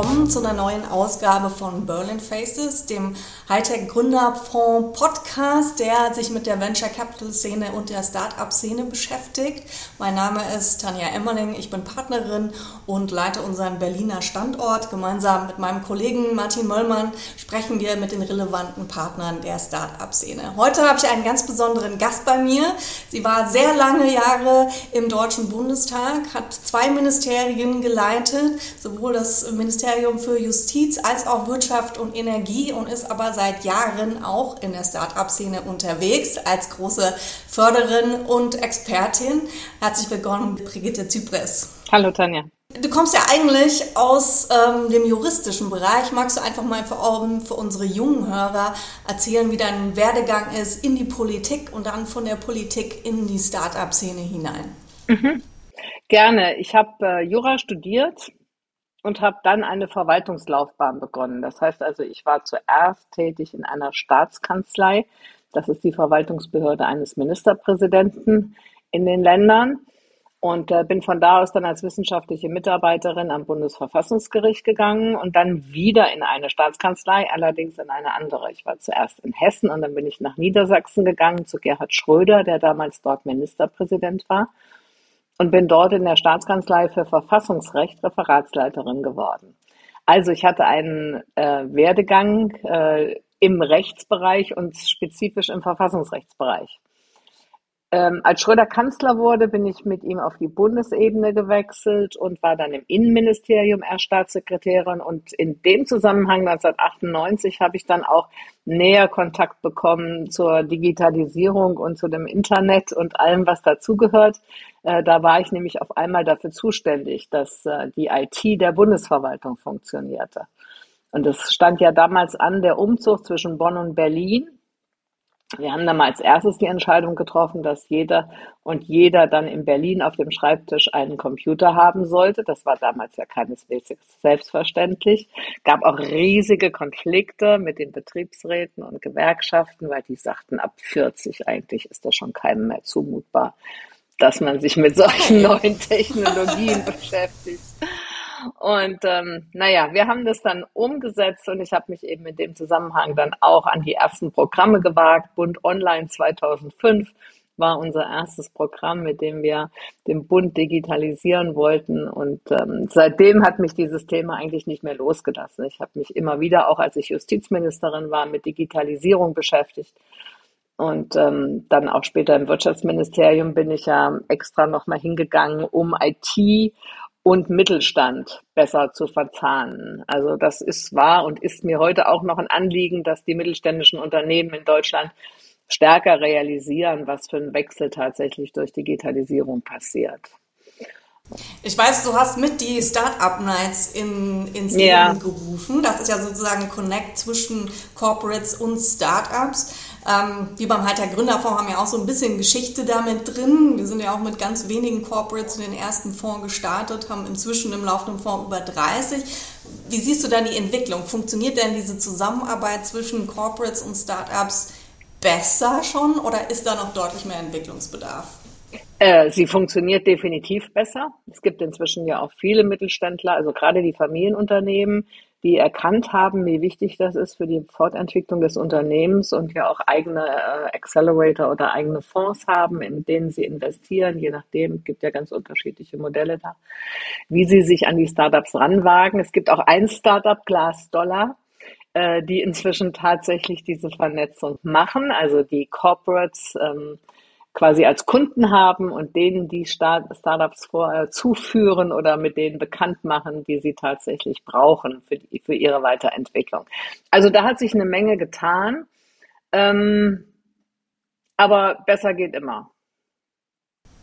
willkommen zu einer neuen Ausgabe von Berlin Faces, dem Hightech Gründerfonds Podcast, der sich mit der Venture Capital Szene und der Startup Szene beschäftigt. Mein Name ist Tanja Emmerling, ich bin Partnerin und leite unseren Berliner Standort. Gemeinsam mit meinem Kollegen Martin Möllmann sprechen wir mit den relevanten Partnern der Startup Szene. Heute habe ich einen ganz besonderen Gast bei mir. Sie war sehr lange Jahre im Deutschen Bundestag, hat zwei Ministerien geleitet, sowohl das Ministerium für Justiz als auch Wirtschaft und Energie und ist aber seit Jahren auch in der Start-up-Szene unterwegs als große Förderin und Expertin. Herzlich willkommen, Brigitte Zypres. Hallo Tanja. Du kommst ja eigentlich aus ähm, dem juristischen Bereich. Magst du einfach mal für, für unsere jungen Hörer erzählen, wie dein Werdegang ist in die Politik und dann von der Politik in die Start-up-Szene hinein? Mhm. Gerne. Ich habe äh, Jura studiert und habe dann eine Verwaltungslaufbahn begonnen. Das heißt also, ich war zuerst tätig in einer Staatskanzlei. Das ist die Verwaltungsbehörde eines Ministerpräsidenten in den Ländern. Und äh, bin von da aus dann als wissenschaftliche Mitarbeiterin am Bundesverfassungsgericht gegangen und dann wieder in eine Staatskanzlei, allerdings in eine andere. Ich war zuerst in Hessen und dann bin ich nach Niedersachsen gegangen zu Gerhard Schröder, der damals dort Ministerpräsident war und bin dort in der Staatskanzlei für Verfassungsrecht Referatsleiterin geworden. Also ich hatte einen äh, Werdegang äh, im Rechtsbereich und spezifisch im Verfassungsrechtsbereich. Ähm, als Schröder Kanzler wurde, bin ich mit ihm auf die Bundesebene gewechselt und war dann im Innenministerium erst Staatssekretärin. Und in dem Zusammenhang 1998 habe ich dann auch näher Kontakt bekommen zur Digitalisierung und zu dem Internet und allem, was dazugehört. Äh, da war ich nämlich auf einmal dafür zuständig, dass äh, die IT der Bundesverwaltung funktionierte. Und es stand ja damals an der Umzug zwischen Bonn und Berlin. Wir haben dann mal als erstes die Entscheidung getroffen, dass jeder und jeder dann in Berlin auf dem Schreibtisch einen Computer haben sollte. Das war damals ja keineswegs selbstverständlich. Gab auch riesige Konflikte mit den Betriebsräten und Gewerkschaften, weil die sagten, ab 40 eigentlich ist das schon keinem mehr zumutbar, dass man sich mit solchen neuen Technologien beschäftigt. Und ähm, naja, wir haben das dann umgesetzt und ich habe mich eben in dem Zusammenhang dann auch an die ersten Programme gewagt. Bund Online 2005 war unser erstes Programm, mit dem wir den Bund digitalisieren wollten. Und ähm, seitdem hat mich dieses Thema eigentlich nicht mehr losgelassen. Ich habe mich immer wieder, auch als ich Justizministerin war, mit Digitalisierung beschäftigt. Und ähm, dann auch später im Wirtschaftsministerium bin ich ja extra nochmal hingegangen, um IT und Mittelstand besser zu verzahnen. Also das ist wahr und ist mir heute auch noch ein Anliegen, dass die mittelständischen Unternehmen in Deutschland stärker realisieren, was für ein Wechsel tatsächlich durch Digitalisierung passiert. Ich weiß, du hast mit die Startup Nights in, ins Leben ja. gerufen. Das ist ja sozusagen ein Connect zwischen Corporates und Startups. Ähm, wir beim Heiter Gründerfonds haben ja auch so ein bisschen Geschichte damit drin. Wir sind ja auch mit ganz wenigen Corporates in den ersten Fonds gestartet, haben inzwischen im laufenden Fonds über 30. Wie siehst du dann die Entwicklung? Funktioniert denn diese Zusammenarbeit zwischen Corporates und Startups besser schon oder ist da noch deutlich mehr Entwicklungsbedarf? Äh, sie funktioniert definitiv besser. Es gibt inzwischen ja auch viele Mittelständler, also gerade die Familienunternehmen, die erkannt haben, wie wichtig das ist für die Fortentwicklung des Unternehmens und ja auch eigene äh, Accelerator oder eigene Fonds haben, in denen sie investieren, je nachdem, gibt ja ganz unterschiedliche Modelle da, wie sie sich an die Startups ranwagen. Es gibt auch ein Startup, Glass Dollar, äh, die inzwischen tatsächlich diese Vernetzung machen, also die Corporates, ähm, quasi als Kunden haben und denen die Start Startups vor, äh, zuführen oder mit denen bekannt machen, die sie tatsächlich brauchen für, die, für ihre Weiterentwicklung. Also da hat sich eine Menge getan, ähm, aber besser geht immer.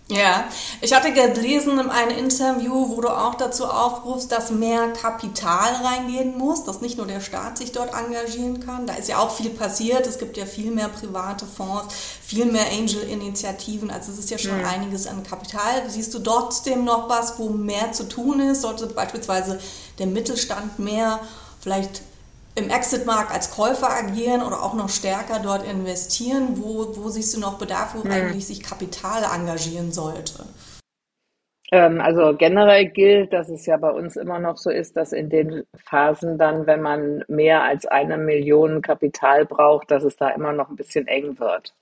Ja, ich hatte gelesen in einem Interview, wo du auch dazu aufrufst, dass mehr Kapital reingehen muss, dass nicht nur der Staat sich dort engagieren kann. Da ist ja auch viel passiert. Es gibt ja viel mehr private Fonds, viel mehr Angel-Initiativen. Also es ist ja schon mhm. einiges an Kapital. Siehst du trotzdem noch was, wo mehr zu tun ist? Sollte beispielsweise der Mittelstand mehr vielleicht im Exit-Markt als Käufer agieren oder auch noch stärker dort investieren? Wo, wo siehst du noch Bedarf, wo hm. eigentlich sich Kapital engagieren sollte? Ähm, also generell gilt, dass es ja bei uns immer noch so ist, dass in den Phasen dann, wenn man mehr als eine Million Kapital braucht, dass es da immer noch ein bisschen eng wird.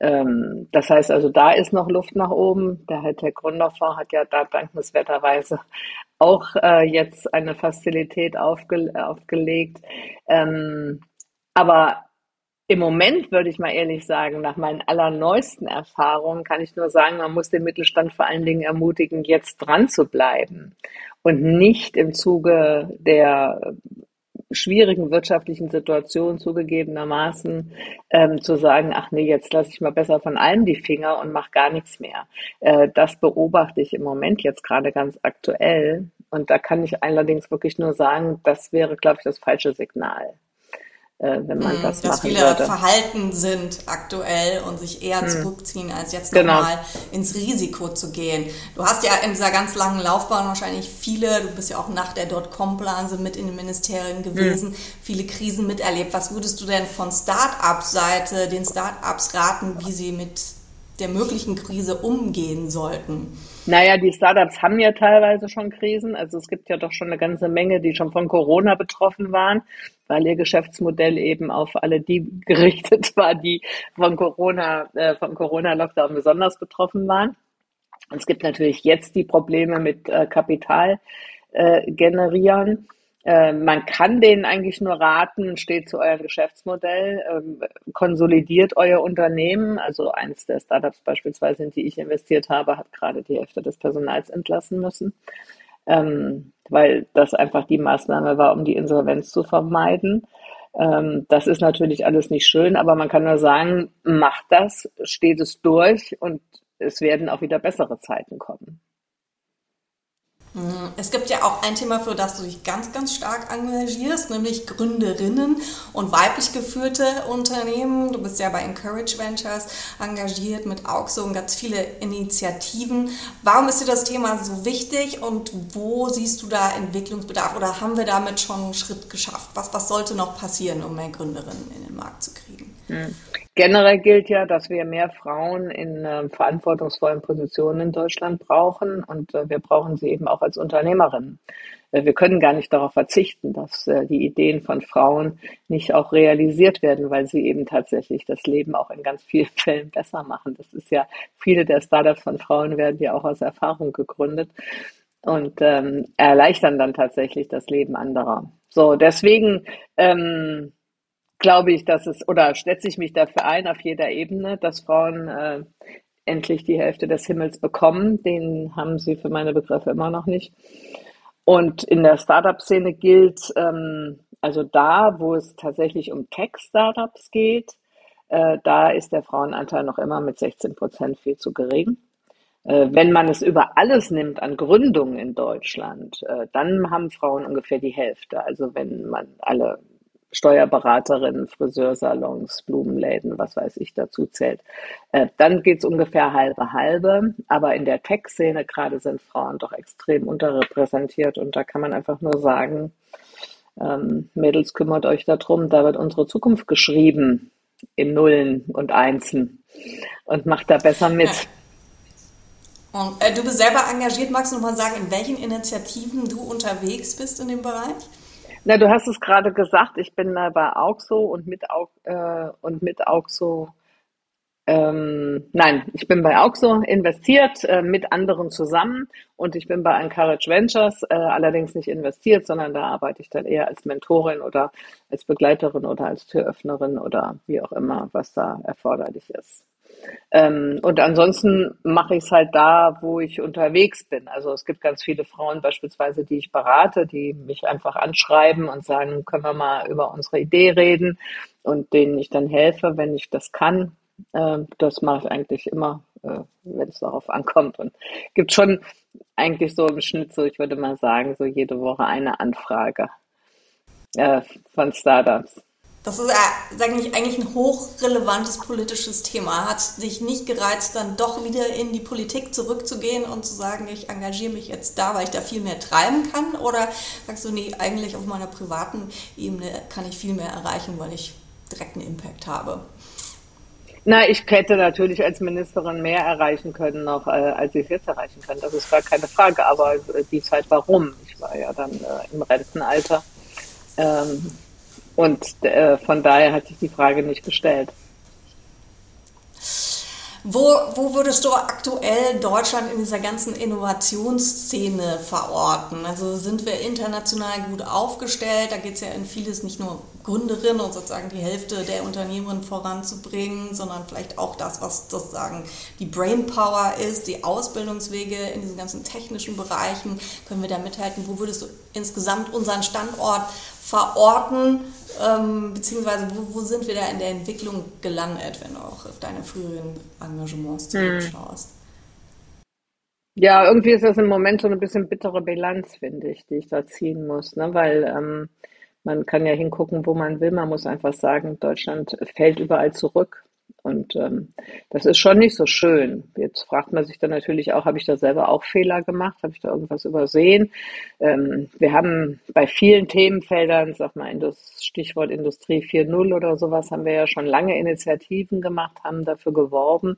Ähm, das heißt also, da ist noch Luft nach oben. Der Hightech Gründerfonds hat ja da dankenswerterweise auch äh, jetzt eine Fazilität aufge aufgelegt. Ähm, aber im Moment würde ich mal ehrlich sagen, nach meinen allerneuesten Erfahrungen kann ich nur sagen, man muss den Mittelstand vor allen Dingen ermutigen, jetzt dran zu bleiben und nicht im Zuge der schwierigen wirtschaftlichen Situation zugegebenermaßen ähm, zu sagen, ach nee, jetzt lasse ich mal besser von allem die Finger und mache gar nichts mehr. Äh, das beobachte ich im Moment jetzt gerade ganz aktuell. Und da kann ich allerdings wirklich nur sagen, das wäre, glaube ich, das falsche Signal äh, wenn man mm, das dass machen viele würde. verhalten sind aktuell und sich eher mm. zurückziehen, als jetzt genau. nochmal ins Risiko zu gehen. Du hast ja in dieser ganz langen Laufbahn wahrscheinlich viele, du bist ja auch nach der Dotcom-Blase mit in den Ministerien gewesen, mm. viele Krisen miterlebt. Was würdest du denn von Start-up-Seite den Start-ups raten, wie sie mit der möglichen Krise umgehen sollten? Naja, die Startups haben ja teilweise schon Krisen. Also es gibt ja doch schon eine ganze Menge, die schon von Corona betroffen waren, weil ihr Geschäftsmodell eben auf alle die gerichtet war, die von Corona, äh, vom Corona-Lockdown besonders betroffen waren. Und es gibt natürlich jetzt die Probleme mit äh, Kapital äh, generieren. Äh, man kann denen eigentlich nur raten, steht zu eurem Geschäftsmodell, ähm, konsolidiert euer Unternehmen. Also eines der Startups beispielsweise, in die ich investiert habe, hat gerade die Hälfte des Personals entlassen müssen, ähm, weil das einfach die Maßnahme war, um die Insolvenz zu vermeiden. Ähm, das ist natürlich alles nicht schön, aber man kann nur sagen, macht das, steht es durch und es werden auch wieder bessere Zeiten kommen. Mhm. Es gibt ja auch ein Thema, für das du dich ganz, ganz stark engagierst, nämlich Gründerinnen und weiblich geführte Unternehmen. Du bist ja bei Encourage Ventures engagiert mit AUXO und ganz viele Initiativen. Warum ist dir das Thema so wichtig und wo siehst du da Entwicklungsbedarf oder haben wir damit schon einen Schritt geschafft? Was, was sollte noch passieren, um mehr Gründerinnen in den Markt zu kriegen? Generell gilt ja, dass wir mehr Frauen in äh, verantwortungsvollen Positionen in Deutschland brauchen und äh, wir brauchen sie eben auch als Unternehmerinnen. Äh, wir können gar nicht darauf verzichten, dass äh, die Ideen von Frauen nicht auch realisiert werden, weil sie eben tatsächlich das Leben auch in ganz vielen Fällen besser machen. Das ist ja, viele der Startups von Frauen werden ja auch aus Erfahrung gegründet und ähm, erleichtern dann tatsächlich das Leben anderer. So, deswegen ähm, glaube ich, dass es, oder setze ich mich dafür ein auf jeder Ebene, dass Frauen äh, endlich die Hälfte des Himmels bekommen. Den haben sie für meine Begriffe immer noch nicht. Und in der Startup-Szene gilt, ähm, also da, wo es tatsächlich um Tech-Startups geht, äh, da ist der Frauenanteil noch immer mit 16 Prozent viel zu gering. Äh, wenn man es über alles nimmt an Gründungen in Deutschland, äh, dann haben Frauen ungefähr die Hälfte. Also wenn man alle Steuerberaterinnen, Friseursalons, Blumenläden, was weiß ich, dazu zählt. Äh, dann geht's ungefähr halbe halbe. Aber in der Tech-Szene gerade sind Frauen doch extrem unterrepräsentiert und da kann man einfach nur sagen, ähm, Mädels, kümmert euch darum, da wird unsere Zukunft geschrieben in Nullen und Einsen und macht da besser mit. Und, äh, du bist selber engagiert, magst du noch mal sagen, in welchen Initiativen du unterwegs bist in dem Bereich? Na, du hast es gerade gesagt, ich bin äh, bei Auxo und mit, äh, und mit Auxo, ähm, nein, ich bin bei Auxo investiert, äh, mit anderen zusammen und ich bin bei Encourage Ventures äh, allerdings nicht investiert, sondern da arbeite ich dann eher als Mentorin oder als Begleiterin oder als Türöffnerin oder wie auch immer, was da erforderlich ist. Ähm, und ansonsten mache ich es halt da, wo ich unterwegs bin. Also es gibt ganz viele Frauen beispielsweise, die ich berate, die mich einfach anschreiben und sagen, können wir mal über unsere Idee reden und denen ich dann helfe, wenn ich das kann. Ähm, das mache ich eigentlich immer, äh, wenn es darauf ankommt. Und gibt schon eigentlich so im Schnitt so, ich würde mal sagen, so jede Woche eine Anfrage äh, von Startups. Das ist äh, ich, eigentlich ein hochrelevantes politisches Thema. Hat dich nicht gereizt, dann doch wieder in die Politik zurückzugehen und zu sagen, ich engagiere mich jetzt da, weil ich da viel mehr treiben kann? Oder sagst du, nee, eigentlich auf meiner privaten Ebene kann ich viel mehr erreichen, weil ich direkt einen Impact habe? Na, ich hätte natürlich als Ministerin mehr erreichen können, noch, äh, als ich es jetzt erreichen kann. Das ist gar keine Frage. Aber äh, die Zeit warum? Ich war ja dann äh, im Rentenalter. Ähm, und äh, von daher hat sich die Frage nicht gestellt. Wo, wo würdest du aktuell Deutschland in dieser ganzen Innovationsszene verorten? Also sind wir international gut aufgestellt? Da geht es ja in vieles nicht nur Gründerin und sozusagen die Hälfte der Unternehmen voranzubringen, sondern vielleicht auch das, was sozusagen die Brainpower ist, die Ausbildungswege in diesen ganzen technischen Bereichen. Können wir da mithalten? Wo würdest du insgesamt unseren Standort verorten? Ähm, beziehungsweise wo, wo, sind wir da in der Entwicklung gelandet, wenn du auch auf deine früheren Engagements zurückschaust? Hm. Ja, irgendwie ist das im Moment so ein bisschen bittere Bilanz, finde ich, die ich da ziehen muss, ne? weil ähm, man kann ja hingucken, wo man will. Man muss einfach sagen, Deutschland fällt überall zurück. Und ähm, das ist schon nicht so schön. Jetzt fragt man sich dann natürlich auch, habe ich da selber auch Fehler gemacht? Habe ich da irgendwas übersehen? Ähm, wir haben bei vielen Themenfeldern, sag mal, das Stichwort Industrie 4.0 oder sowas, haben wir ja schon lange Initiativen gemacht, haben dafür geworben,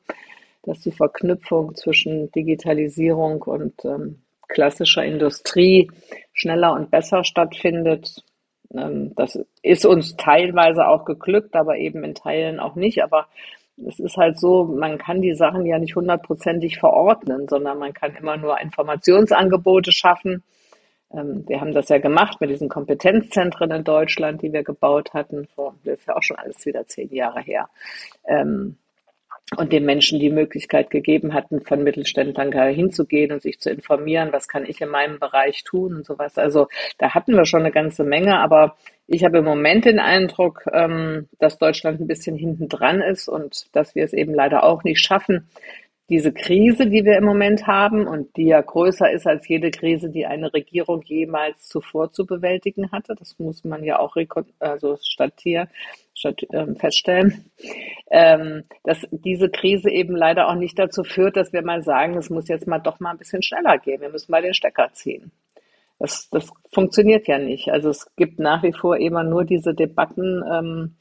dass die Verknüpfung zwischen Digitalisierung und ähm, klassischer Industrie schneller und besser stattfindet. Ähm, das ist uns teilweise auch geglückt, aber eben in Teilen auch nicht. Aber es ist halt so, man kann die Sachen ja nicht hundertprozentig verordnen, sondern man kann immer nur Informationsangebote schaffen. Ähm, wir haben das ja gemacht mit diesen Kompetenzzentren in Deutschland, die wir gebaut hatten. Vor, das ist ja auch schon alles wieder zehn Jahre her. Ähm, und den Menschen die Möglichkeit gegeben hatten, von Mittelständlern hinzugehen und sich zu informieren, was kann ich in meinem Bereich tun und sowas. Also da hatten wir schon eine ganze Menge, aber ich habe im Moment den Eindruck, ähm, dass Deutschland ein bisschen hinten dran ist und dass wir es eben leider auch nicht schaffen, diese Krise, die wir im Moment haben und die ja größer ist als jede Krise, die eine Regierung jemals zuvor zu bewältigen hatte, das muss man ja auch also ähm, feststellen, ähm, dass diese Krise eben leider auch nicht dazu führt, dass wir mal sagen, es muss jetzt mal doch mal ein bisschen schneller gehen, wir müssen mal den Stecker ziehen. Das, das funktioniert ja nicht. Also es gibt nach wie vor immer nur diese Debatten, ähm,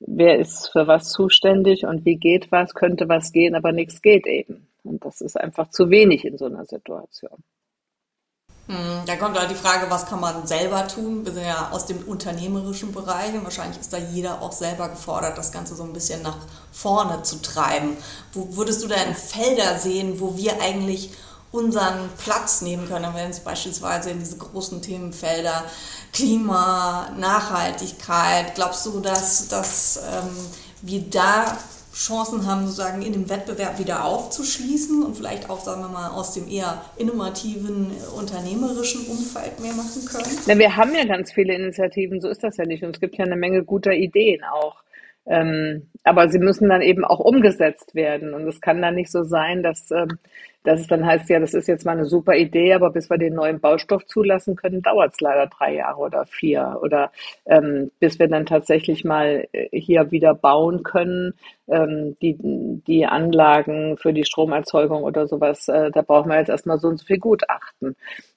wer ist für was zuständig und wie geht was, könnte was gehen, aber nichts geht eben. Und das ist einfach zu wenig in so einer Situation. Hm, da kommt halt die Frage, was kann man selber tun? Wir sind ja aus dem unternehmerischen Bereich und wahrscheinlich ist da jeder auch selber gefordert, das Ganze so ein bisschen nach vorne zu treiben. Wo würdest du denn Felder sehen, wo wir eigentlich unseren Platz nehmen können, wenn es beispielsweise in diese großen Themenfelder Klima, Nachhaltigkeit, glaubst du, dass, dass ähm, wir da Chancen haben, sozusagen in dem Wettbewerb wieder aufzuschließen und vielleicht auch, sagen wir mal, aus dem eher innovativen, unternehmerischen Umfeld mehr machen können? Na, wir haben ja ganz viele Initiativen, so ist das ja nicht. Und es gibt ja eine Menge guter Ideen auch. Ähm, aber sie müssen dann eben auch umgesetzt werden. Und es kann dann nicht so sein, dass, ähm, dass es dann heißt, ja, das ist jetzt mal eine super Idee, aber bis wir den neuen Baustoff zulassen können, dauert es leider drei Jahre oder vier. Oder ähm, bis wir dann tatsächlich mal äh, hier wieder bauen können, ähm, die, die Anlagen für die Stromerzeugung oder sowas, äh, da brauchen wir jetzt erstmal so und so viel Gutachten.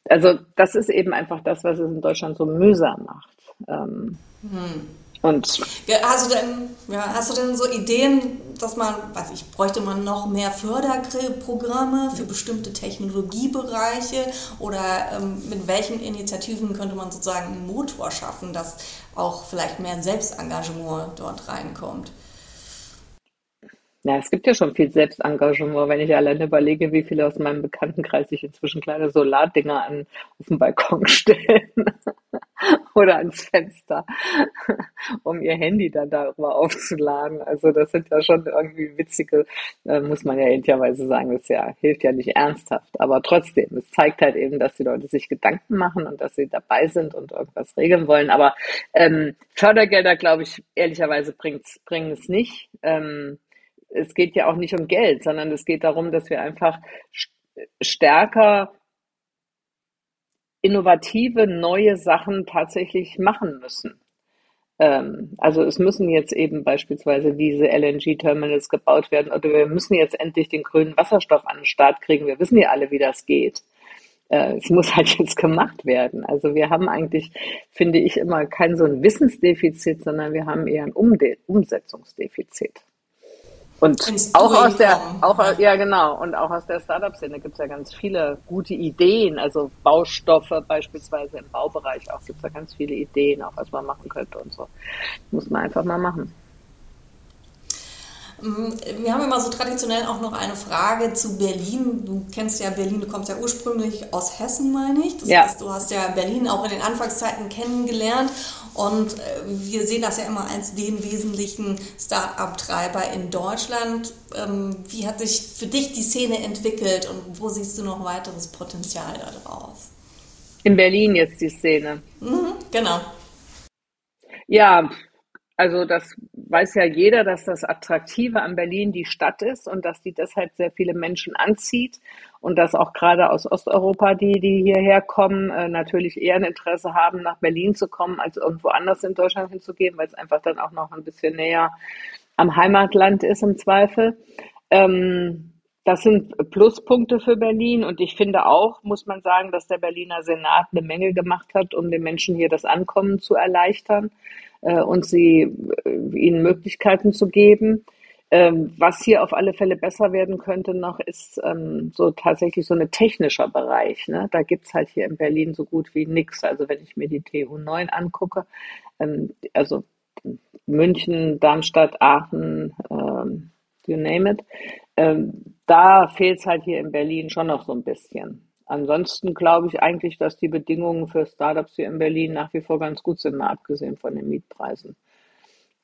Also das ist eben einfach das, was es in Deutschland so mühsam macht. Ähm, hm. Und hast, du denn, ja, hast du denn so Ideen, dass man, weiß ich, bräuchte man noch mehr Förderprogramme für bestimmte Technologiebereiche oder ähm, mit welchen Initiativen könnte man sozusagen einen Motor schaffen, dass auch vielleicht mehr Selbstengagement dort reinkommt? Ja, es gibt ja schon viel Selbstengagement, wenn ich alleine überlege, wie viele aus meinem Bekanntenkreis sich inzwischen kleine Solardinger an, auf den Balkon stellen oder ans Fenster, um ihr Handy dann darüber aufzuladen. Also das sind ja schon irgendwie witzige, äh, muss man ja ehrlicherweise sagen, das ja, hilft ja nicht ernsthaft. Aber trotzdem, es zeigt halt eben, dass die Leute sich Gedanken machen und dass sie dabei sind und irgendwas regeln wollen. Aber ähm, Fördergelder, glaube ich, ehrlicherweise bringen es nicht. Ähm, es geht ja auch nicht um Geld, sondern es geht darum, dass wir einfach stärker innovative, neue Sachen tatsächlich machen müssen. Ähm, also es müssen jetzt eben beispielsweise diese LNG-Terminals gebaut werden oder wir müssen jetzt endlich den grünen Wasserstoff an den Start kriegen. Wir wissen ja alle, wie das geht. Äh, es muss halt jetzt gemacht werden. Also wir haben eigentlich, finde ich, immer kein so ein Wissensdefizit, sondern wir haben eher ein Umsetzungsdefizit. Und auch aus der, auch, ja genau, und auch aus der Startup-Szene gibt es ja ganz viele gute Ideen, also Baustoffe beispielsweise im Baubereich auch gibt es ja ganz viele Ideen, auch was man machen könnte und so. Muss man einfach mal machen. Mm, wir haben immer so traditionell auch noch eine Frage zu Berlin. Du kennst ja Berlin, du kommst ja ursprünglich aus Hessen, meine ich. Das ja. heißt, du hast ja Berlin auch in den Anfangszeiten kennengelernt. Und äh, wir sehen das ja immer als den wesentlichen Start-up-Treiber in Deutschland. Ähm, wie hat sich für dich die Szene entwickelt und wo siehst du noch weiteres Potenzial daraus? In Berlin jetzt die Szene. Mhm, genau. Ja, also das weiß ja jeder, dass das Attraktive an Berlin die Stadt ist und dass die deshalb sehr viele Menschen anzieht und dass auch gerade aus Osteuropa, die, die hierher kommen, äh, natürlich eher ein Interesse haben, nach Berlin zu kommen, als irgendwo anders in Deutschland hinzugehen, weil es einfach dann auch noch ein bisschen näher am Heimatland ist im Zweifel. Ähm, das sind Pluspunkte für Berlin und ich finde auch, muss man sagen, dass der Berliner Senat eine Menge gemacht hat, um den Menschen hier das Ankommen zu erleichtern äh, und sie, äh, ihnen Möglichkeiten zu geben. Ähm, was hier auf alle Fälle besser werden könnte noch, ist ähm, so tatsächlich so ein technischer Bereich. Ne? Da gibt's halt hier in Berlin so gut wie nichts. Also wenn ich mir die TU 9 angucke, ähm, also München, Darmstadt, Aachen, ähm, you name it, ähm, da fehlt's halt hier in Berlin schon noch so ein bisschen. Ansonsten glaube ich eigentlich, dass die Bedingungen für Startups hier in Berlin nach wie vor ganz gut sind, mal abgesehen von den Mietpreisen.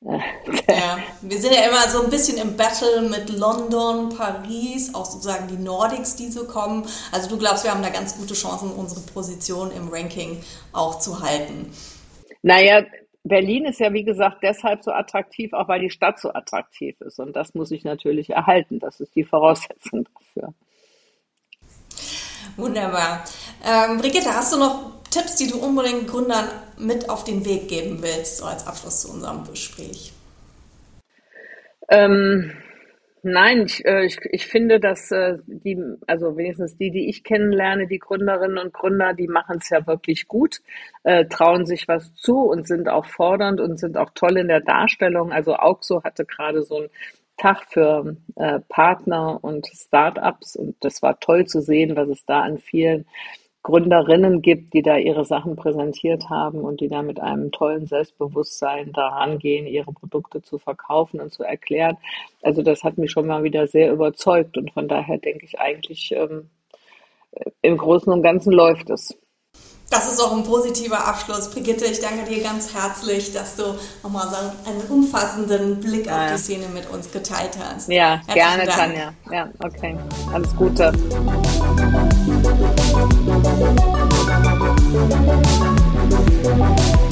Ja, wir sind ja immer so ein bisschen im Battle mit London, Paris, auch sozusagen die Nordics, die so kommen. Also du glaubst, wir haben da ganz gute Chancen, unsere Position im Ranking auch zu halten. Naja, Berlin ist ja, wie gesagt, deshalb so attraktiv, auch weil die Stadt so attraktiv ist. Und das muss ich natürlich erhalten. Das ist die Voraussetzung dafür. Wunderbar. Ähm, Brigitte, hast du noch Tipps, die du unbedingt Gründern mit auf den Weg geben willst, so als Abschluss zu unserem Gespräch? Ähm, nein, ich, äh, ich, ich finde, dass äh, die, also wenigstens die, die ich kennenlerne, die Gründerinnen und Gründer, die machen es ja wirklich gut, äh, trauen sich was zu und sind auch fordernd und sind auch toll in der Darstellung. Also Auxo hatte gerade so ein Tag für äh, Partner und Startups und das war toll zu sehen, was es da an vielen Gründerinnen gibt, die da ihre Sachen präsentiert haben und die da mit einem tollen Selbstbewusstsein daran gehen, ihre Produkte zu verkaufen und zu erklären. Also das hat mich schon mal wieder sehr überzeugt und von daher denke ich eigentlich, ähm, im Großen und Ganzen läuft es. Das ist auch ein positiver Abschluss. Brigitte, ich danke dir ganz herzlich, dass du nochmal so einen umfassenden Blick ja. auf die Szene mit uns geteilt hast. Ja, Herzlichen gerne, Dank. Tanja. Ja, okay. Alles Gute. You.